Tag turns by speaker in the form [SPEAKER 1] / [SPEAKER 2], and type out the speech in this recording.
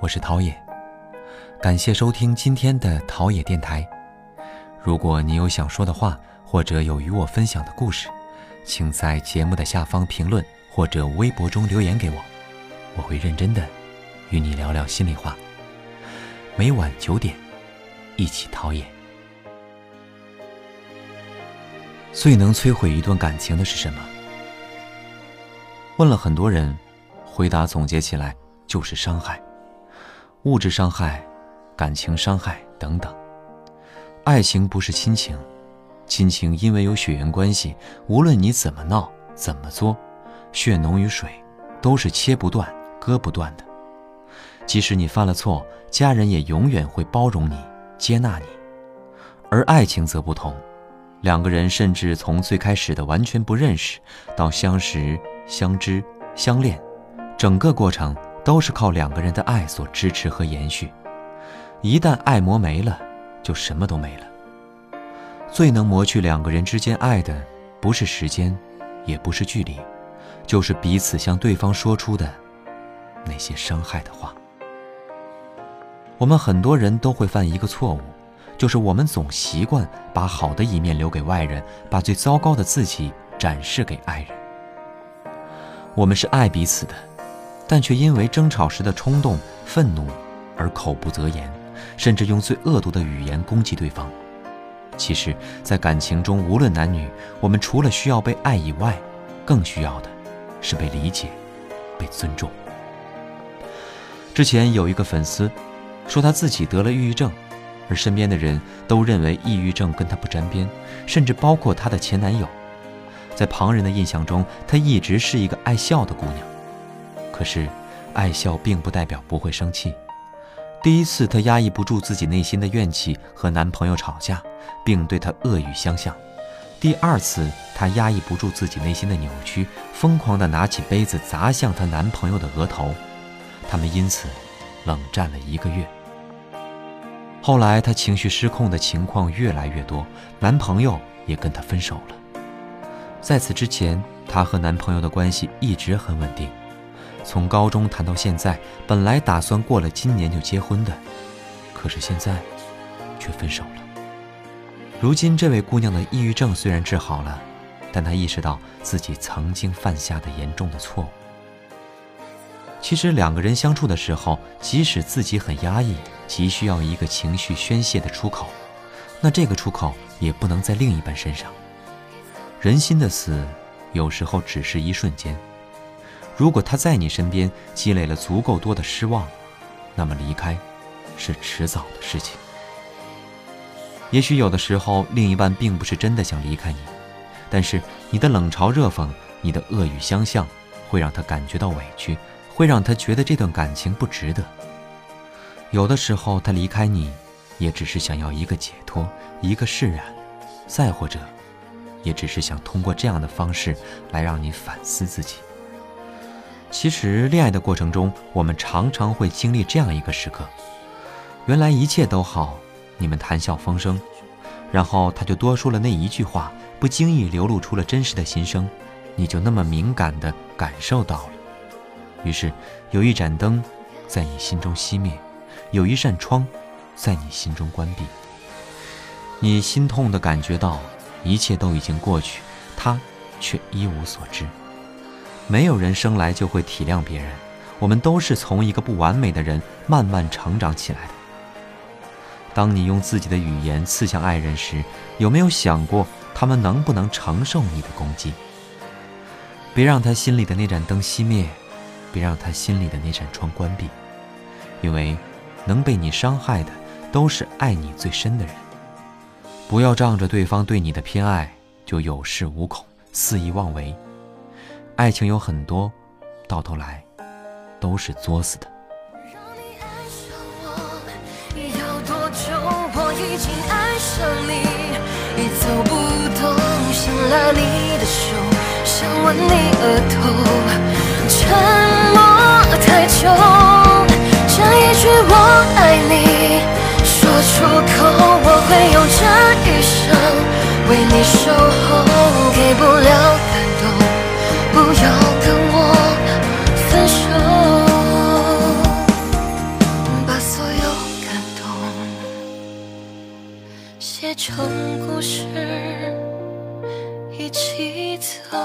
[SPEAKER 1] 我是陶冶，感谢收听今天的陶冶电台。如果你有想说的话，或者有与我分享的故事，请在节目的下方评论或者微博中留言给我，我会认真的与你聊聊心里话。每晚九点，一起陶冶。最能摧毁一段感情的是什么？问了很多人，回答总结起来就是伤害。物质伤害、感情伤害等等。爱情不是亲情，亲情因为有血缘关系，无论你怎么闹、怎么作，血浓于水，都是切不断、割不断的。即使你犯了错，家人也永远会包容你、接纳你。而爱情则不同，两个人甚至从最开始的完全不认识，到相识、相知、相恋，整个过程。都是靠两个人的爱所支持和延续，一旦爱磨没了，就什么都没了。最能磨去两个人之间爱的，不是时间，也不是距离，就是彼此向对方说出的那些伤害的话。我们很多人都会犯一个错误，就是我们总习惯把好的一面留给外人，把最糟糕的自己展示给爱人。我们是爱彼此的。但却因为争吵时的冲动、愤怒而口不择言，甚至用最恶毒的语言攻击对方。其实，在感情中，无论男女，我们除了需要被爱以外，更需要的是被理解、被尊重。之前有一个粉丝说他自己得了抑郁症，而身边的人都认为抑郁症跟他不沾边，甚至包括她的前男友。在旁人的印象中，她一直是一个爱笑的姑娘。可是，爱笑并不代表不会生气。第一次，她压抑不住自己内心的怨气，和男朋友吵架，并对他恶语相向；第二次，她压抑不住自己内心的扭曲，疯狂地拿起杯子砸向她男朋友的额头。他们因此冷战了一个月。后来，她情绪失控的情况越来越多，男朋友也跟她分手了。在此之前，她和男朋友的关系一直很稳定。从高中谈到现在，本来打算过了今年就结婚的，可是现在却分手了。如今这位姑娘的抑郁症虽然治好了，但她意识到自己曾经犯下的严重的错误。其实两个人相处的时候，即使自己很压抑，急需要一个情绪宣泄的出口，那这个出口也不能在另一半身上。人心的死，有时候只是一瞬间。如果他在你身边积累了足够多的失望，那么离开是迟早的事情。也许有的时候，另一半并不是真的想离开你，但是你的冷嘲热讽、你的恶语相向，会让他感觉到委屈，会让他觉得这段感情不值得。有的时候，他离开你，也只是想要一个解脱，一个释然，再或者，也只是想通过这样的方式来让你反思自己。其实，恋爱的过程中，我们常常会经历这样一个时刻：原来一切都好，你们谈笑风生，然后他就多说了那一句话，不经意流露出了真实的心声，你就那么敏感地感受到了。于是，有一盏灯在你心中熄灭，有一扇窗在你心中关闭。你心痛地感觉到一切都已经过去，他却一无所知。没有人生来就会体谅别人，我们都是从一个不完美的人慢慢成长起来的。当你用自己的语言刺向爱人时，有没有想过他们能不能承受你的攻击？别让他心里的那盏灯熄灭，别让他心里的那扇窗关闭，因为能被你伤害的都是爱你最深的人。不要仗着对方对你的偏爱就有恃无恐、肆意妄为。爱情有很多，到头来都是作死的。让你爱上我，要多久？我已经爱上你，已走不动，想拉你的手，想吻你额头，沉默太久，这一句我爱你说出口，我会用这一生为你守候，给不了
[SPEAKER 2] 同故事一起走。